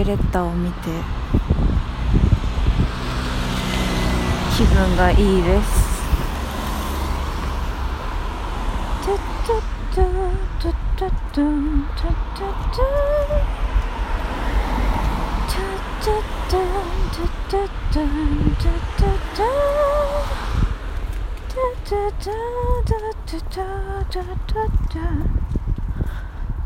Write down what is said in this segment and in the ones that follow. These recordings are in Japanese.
ペレッタを見て気分がいいです。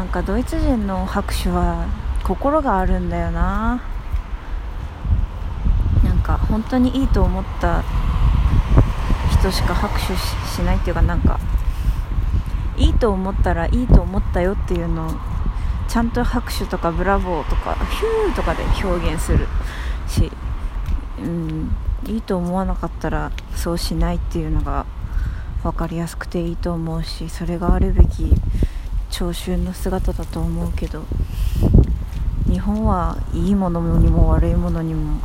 なんかドイツ人の拍手は心があるんだよな。なんか本当にいいと思った人しか拍手しないっていうかなんかいいと思ったらいいと思ったよっていうのをちゃんと拍手とかブラボーとかヒューとかで表現するし、うん、いいと思わなかったらそうしないっていうのが分かりやすくていいと思うしそれがあるべき聴衆の姿だと思うけど日本はいいものにも悪いものにも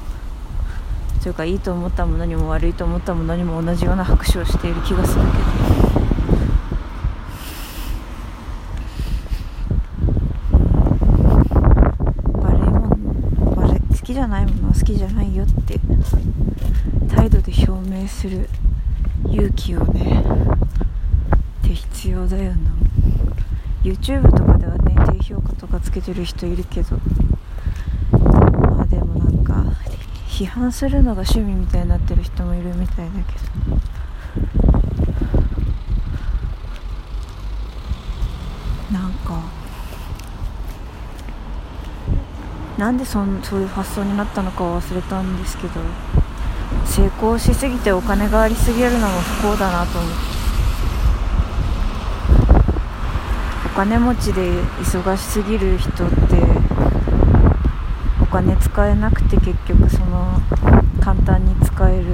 というかいいと思ったものにも悪いと思ったものにも同じような拍手をしている気がするけど。好きじゃないものは好きじゃないよって態度で表明する勇気をねって必要だよな。YouTube とかではね低評価とかつけてる人いるけど。まあでもなんか批判するのが趣味みたいになってる人もいるみたいだけど。なんかなんでそんそういう発想になったのかは忘れたんですけど成功しすぎてお金がありすぎるのも不幸だなと思ってお金持ちで忙しすぎる人ってお金使えなくて結局その簡単に使える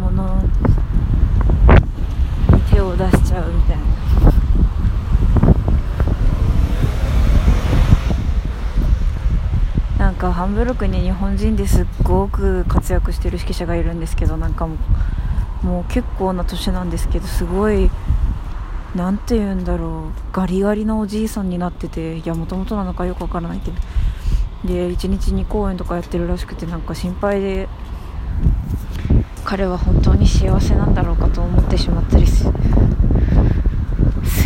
ものに手を出しちゃうみたいな。なんかハンブルクに日本人ですっごく活躍してる指揮者がいるんですけどなんかもうもう結構な年なんですけどすごい何て言うんだろう。ガリガリのおじいさんになってていやもともとなのかよくわからないけど。で1日2公演とかやってるらしくてなんか心配で彼は本当に幸せなんだろうかと思ってしまったりす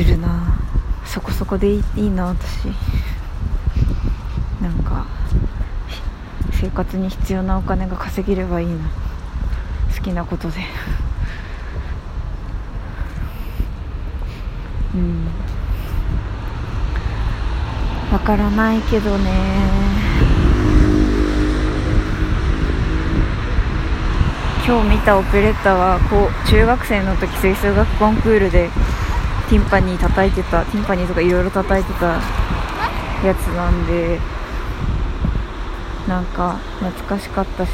るな。そこそこでいいな私。なんか生活に必要なお金が稼げればいいな。好きなことで。うん。わからないけどね。今日見たオペレッタはこう中学生の時吹奏楽コンクールでティンパニー叩いてたティンパニーとかいろいろ叩いてたやつなんでなんか懐かしかったし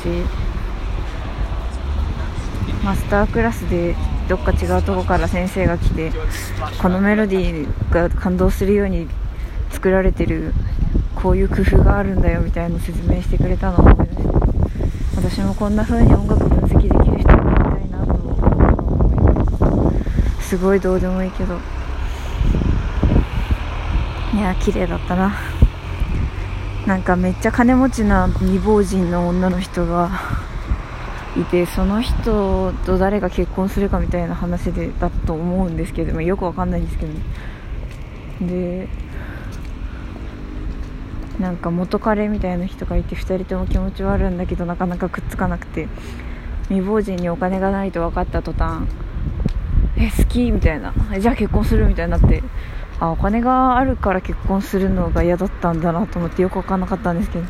マスタークラスでどっか違うとこから先生が来てこのメロディーが感動するように作られてるこういう工夫があるんだよみたいな説明してくれたのを思い出して私もこんな風に音楽分析できる人になりたいなと思いますすごいどうでもいいけどいや綺麗だったな。なんかめっちゃ金持ちな未亡人の女の人がいてその人と誰が結婚するかみたいな話でだと思うんですけど、まあ、よくわかんないんですけど、ね、でなんか元彼みたいな人がいて2人とも気持ちはあるんだけどなかなかくっつかなくて未亡人にお金がないと分かった途端え好きみたいな。じゃあ結婚するみたいになってあお金があるから結婚するのが嫌だったんだなと思ってよく分かんなかったんですけど。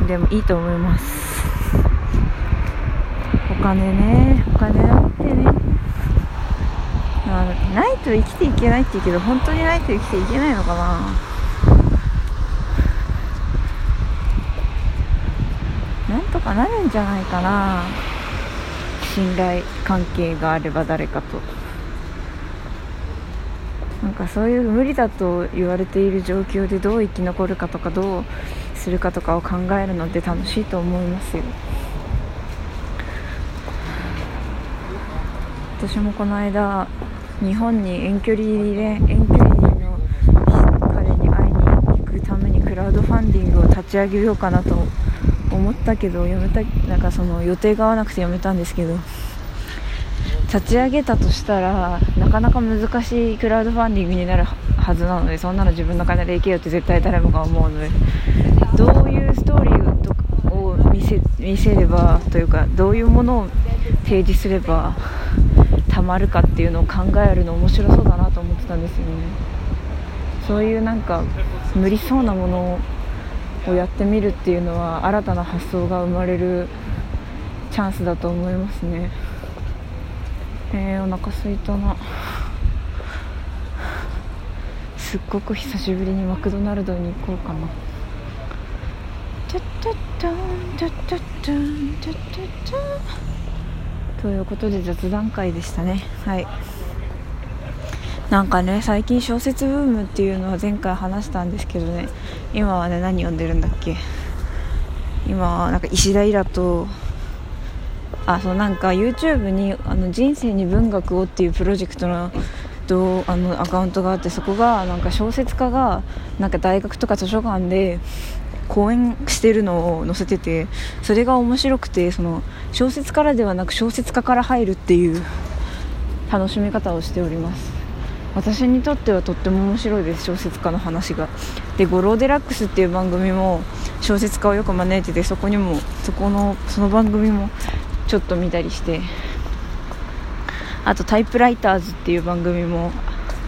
うん。でもいいと思います。金ねお金あってね、ないとと生きていけないって言うけど本当にないと生きていけないのかな。なんとかなるんじゃないかな。信頼関係があれば誰かと。なんかそういう無理だと言われている状況でどう生き残るかとかどうするかとかを考えるのって楽しいと思いますよ。私もこの間日本に遠距離遠距離の彼に会いに行くためにクラウドファンディングを立ち上げようかなと思ったけどやめたなんかその予定が合わなくてやめたんですけど立ち上げたとしたらなかなか難しいクラウドファンディングになるはずなのでそんなの自分の金でいけよって絶対誰もが思うのでどういうストーリーを見せ見せればというかどういうものを提示すればたまるかっていうのを考えるの面白そうだなと思ってたんですよね。そういうなんか無理そうなものをやってみるっていうのは新たな発想が生まれるチャンスだと思いますね。えー、お腹すいたな。すっごく久しぶりにマクドナルドに行こうかな。タッタッタンタッタッタンタッタッタン。ということで雑談会でしたね。はい。なんかね最近小説ブームっていうのは前回話したんですけどね。今はね何読んでるんだっけ？今はなんか石田イラとあそうなんか YouTube にあの人生に文学をっていうプロジェクトのあのアカウントがあってそこがなんか小説家がなんか大学とか図書館で講演してるのを載せててそれが面白くてその小説からではなく小説家から入るっていう楽しみ方をしております。私にとってはとっても面白いです小説家の話が。で「ゴローデラックス」っていう番組も小説家をよく招いててそこにもそこのその番組もちょっと見たりして。あと「タイプライターズ」っていう番組も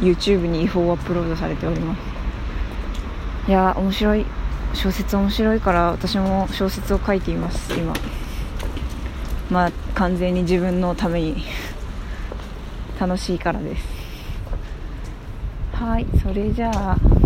YouTube に違法アップロードされております。いや面白い。小説面白いから私も小説を書いています今。まあ完全に自分のために。楽しいからです。はいそれじゃあ。